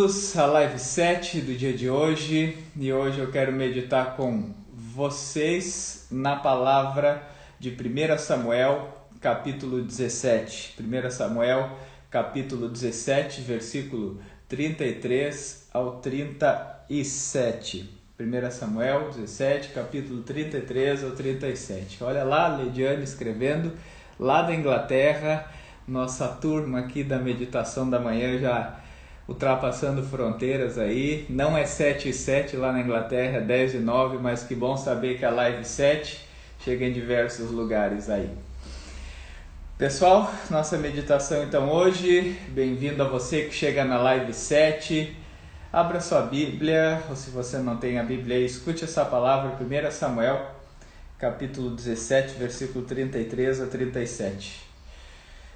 Bem-vindos à live 7 do dia de hoje e hoje eu quero meditar com vocês na palavra de 1 Samuel, capítulo 17. 1 Samuel, capítulo 17, versículo 33 ao 37. 1 Samuel 17, capítulo 33 ao 37. Olha lá, Lediane escrevendo, lá da Inglaterra, nossa turma aqui da meditação da manhã já ultrapassando fronteiras aí. Não é 7 e 7 lá na Inglaterra, é 10 e 9, mas que bom saber que a live 7 chega em diversos lugares aí. Pessoal, nossa meditação então hoje, bem-vindo a você que chega na live 7. Abra sua Bíblia, ou se você não tem a Bíblia escute essa palavra, 1 Samuel, capítulo 17, versículo 33 a 37.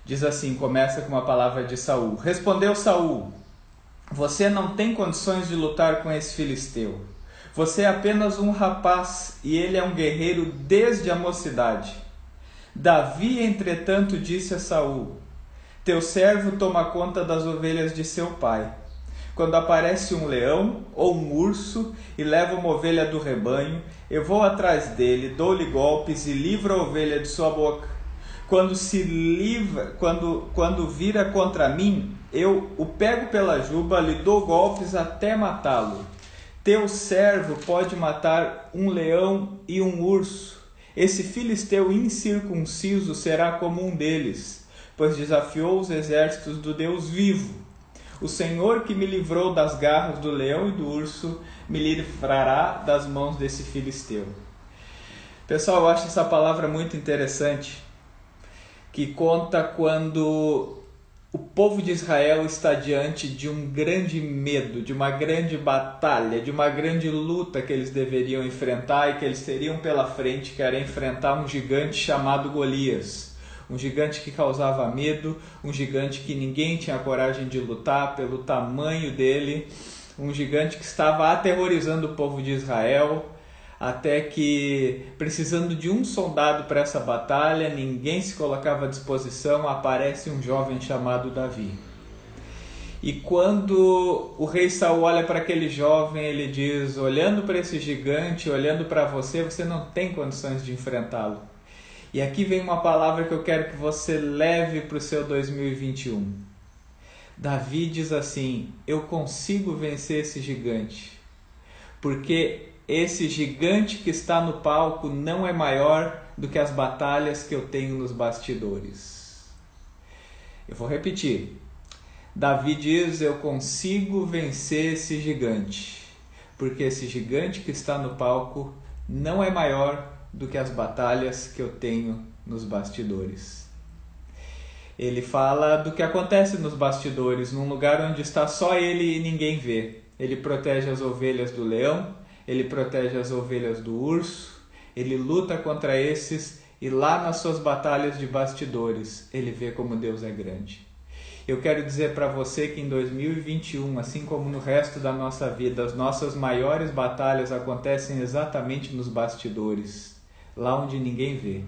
Diz assim, começa com uma palavra de Saul. Respondeu Saul: você não tem condições de lutar com esse filisteu. Você é apenas um rapaz e ele é um guerreiro desde a mocidade. Davi, entretanto, disse a Saul: Teu servo toma conta das ovelhas de seu pai. Quando aparece um leão ou um urso e leva uma ovelha do rebanho, eu vou atrás dele, dou-lhe golpes e livro a ovelha de sua boca. Quando se livra, quando quando vira contra mim, eu o pego pela juba, lhe dou golpes até matá-lo. Teu servo pode matar um leão e um urso. Esse filisteu incircunciso será como um deles, pois desafiou os exércitos do Deus vivo. O Senhor que me livrou das garras do leão e do urso me livrará das mãos desse filisteu. Pessoal, eu acho essa palavra muito interessante, que conta quando o povo de Israel está diante de um grande medo, de uma grande batalha, de uma grande luta que eles deveriam enfrentar e que eles teriam pela frente, que era enfrentar um gigante chamado Golias. Um gigante que causava medo, um gigante que ninguém tinha coragem de lutar pelo tamanho dele, um gigante que estava aterrorizando o povo de Israel, até que, precisando de um soldado para essa batalha, ninguém se colocava à disposição, aparece um jovem chamado Davi. E quando o rei Saul olha para aquele jovem, ele diz: olhando para esse gigante, olhando para você, você não tem condições de enfrentá-lo. E aqui vem uma palavra que eu quero que você leve para o seu 2021. Davi diz assim: Eu consigo vencer esse gigante, porque esse gigante que está no palco não é maior do que as batalhas que eu tenho nos bastidores. Eu vou repetir. Davi diz: Eu consigo vencer esse gigante, porque esse gigante que está no palco não é maior do que as batalhas que eu tenho nos bastidores. Ele fala do que acontece nos bastidores, num lugar onde está só ele e ninguém vê. Ele protege as ovelhas do leão, ele protege as ovelhas do urso, ele luta contra esses e lá nas suas batalhas de bastidores ele vê como Deus é grande. Eu quero dizer para você que em 2021, assim como no resto da nossa vida, as nossas maiores batalhas acontecem exatamente nos bastidores, lá onde ninguém vê.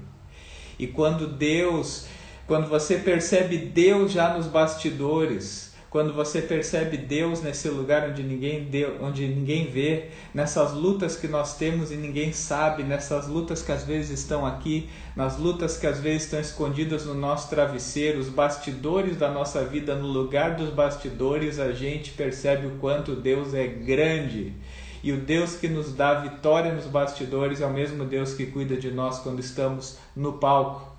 E quando Deus, quando você percebe Deus já nos bastidores, quando você percebe Deus nesse lugar onde ninguém, deu, onde ninguém vê, nessas lutas que nós temos e ninguém sabe, nessas lutas que às vezes estão aqui, nas lutas que às vezes estão escondidas no nosso travesseiro, os bastidores da nossa vida, no lugar dos bastidores, a gente percebe o quanto Deus é grande. E o Deus que nos dá vitória nos bastidores é o mesmo Deus que cuida de nós quando estamos no palco.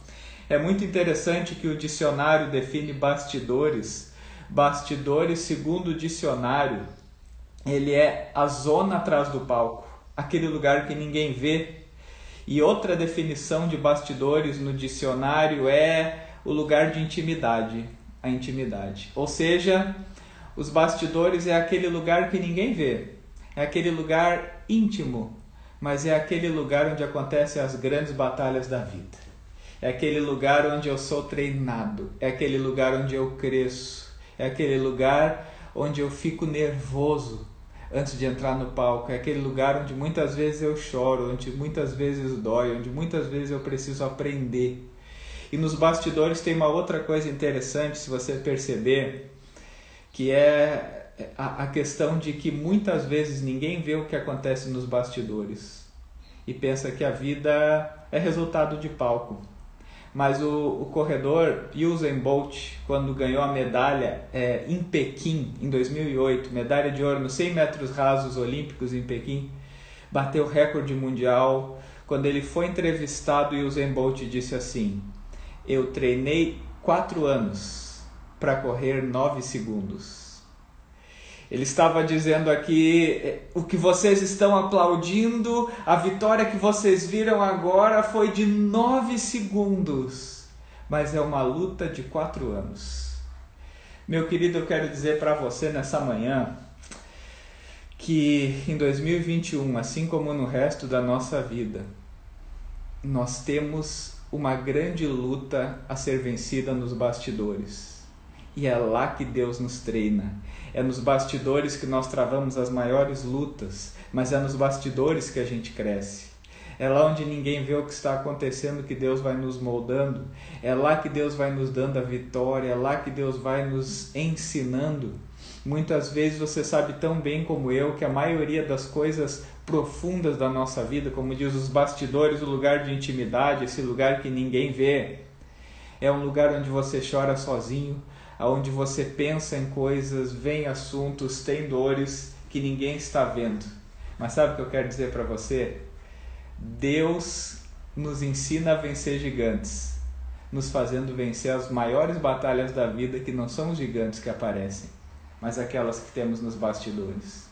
É muito interessante que o dicionário define bastidores Bastidores, segundo o dicionário, ele é a zona atrás do palco, aquele lugar que ninguém vê. E outra definição de bastidores no dicionário é o lugar de intimidade, a intimidade. Ou seja, os bastidores é aquele lugar que ninguém vê, é aquele lugar íntimo, mas é aquele lugar onde acontecem as grandes batalhas da vida. É aquele lugar onde eu sou treinado, é aquele lugar onde eu cresço, é aquele lugar onde eu fico nervoso antes de entrar no palco, é aquele lugar onde muitas vezes eu choro, onde muitas vezes dói, onde muitas vezes eu preciso aprender. E nos bastidores tem uma outra coisa interessante, se você perceber, que é a, questão de que muitas vezes ninguém vê o que acontece nos bastidores e pensa que a vida é resultado de palco. Mas o, o corredor Usain Bolt, quando ganhou a medalha é, em Pequim, em 2008, medalha de ouro nos 100 metros rasos olímpicos em Pequim, bateu recorde mundial. Quando ele foi entrevistado, Usain Bolt disse assim: Eu treinei quatro anos para correr nove segundos. Ele estava dizendo aqui: eh, o que vocês estão aplaudindo, a vitória que vocês viram agora foi de nove segundos, mas é uma luta de quatro anos. Meu querido, eu quero dizer para você nessa manhã que em 2021, assim como no resto da nossa vida, nós temos uma grande luta a ser vencida nos bastidores. E é lá que Deus nos treina. É nos bastidores que nós travamos as maiores lutas, mas é nos bastidores que a gente cresce. É lá onde ninguém vê o que está acontecendo que Deus vai nos moldando. É lá que Deus vai nos dando a vitória. É lá que Deus vai nos ensinando. Muitas vezes você sabe tão bem como eu que a maioria das coisas profundas da nossa vida, como diz os bastidores, o lugar de intimidade, esse lugar que ninguém vê, é um lugar onde você chora sozinho, onde você pensa em coisas, vem assuntos, tem dores que ninguém está vendo. Mas sabe o que eu quero dizer para você? Deus nos ensina a vencer gigantes, nos fazendo vencer as maiores batalhas da vida que não são os gigantes que aparecem, mas aquelas que temos nos bastidores.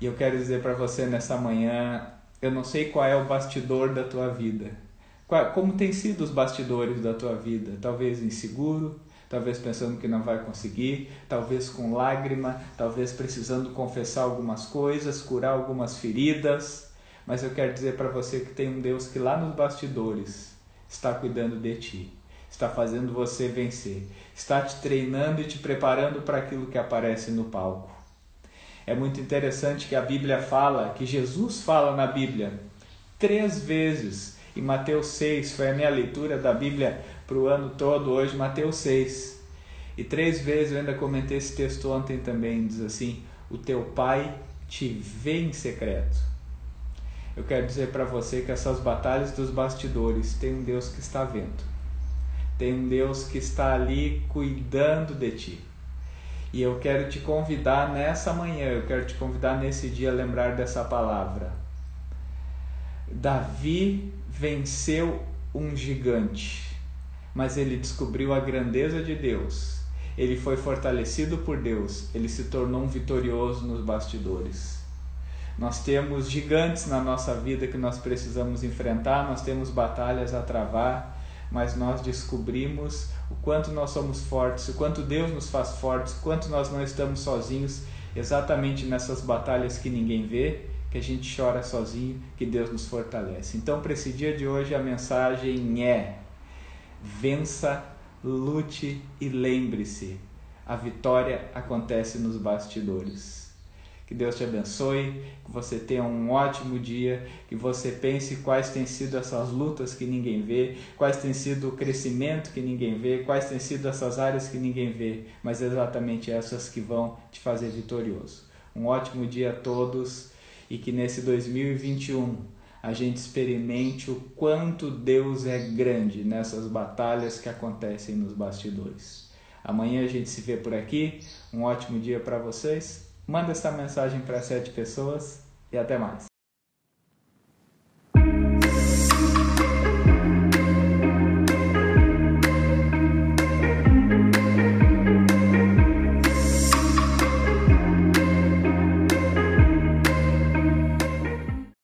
E eu quero dizer para você nessa manhã, eu não sei qual é o bastidor da tua vida. Como tem sido os bastidores da tua vida? Talvez inseguro, talvez pensando que não vai conseguir, talvez com lágrima, talvez precisando confessar algumas coisas, curar algumas feridas. Mas eu quero dizer para você que tem um Deus que lá nos bastidores está cuidando de ti, está fazendo você vencer, está te treinando e te preparando para aquilo que aparece no palco. É muito interessante que a Bíblia fala, que Jesus fala na Bíblia três vezes. Em Mateus 6, foi a minha leitura da Bíblia para o ano todo hoje, Mateus 6. E três vezes eu ainda comentei esse texto ontem também, diz assim: O teu pai te vê em secreto. Eu quero dizer para você que essas batalhas dos bastidores tem um Deus que está vendo. Tem um Deus que está ali cuidando de ti. E eu quero te convidar nessa manhã, eu quero te convidar nesse dia a lembrar dessa palavra. Davi venceu um gigante mas ele descobriu a grandeza de Deus. Ele foi fortalecido por Deus, ele se tornou um vitorioso nos bastidores. Nós temos gigantes na nossa vida que nós precisamos enfrentar, nós temos batalhas a travar, mas nós descobrimos o quanto nós somos fortes, o quanto Deus nos faz fortes, o quanto nós não estamos sozinhos, exatamente nessas batalhas que ninguém vê, que a gente chora sozinho, que Deus nos fortalece. Então, para esse dia de hoje, a mensagem é vença, lute e lembre-se: a vitória acontece nos bastidores. Que Deus te abençoe, que você tenha um ótimo dia, que você pense quais têm sido essas lutas que ninguém vê, quais têm sido o crescimento que ninguém vê, quais têm sido essas áreas que ninguém vê, mas exatamente essas que vão te fazer vitorioso. Um ótimo dia a todos e que nesse 2021 a gente experimente o quanto Deus é grande nessas batalhas que acontecem nos bastidores. Amanhã a gente se vê por aqui. Um ótimo dia para vocês. Manda essa mensagem para sete pessoas e até mais.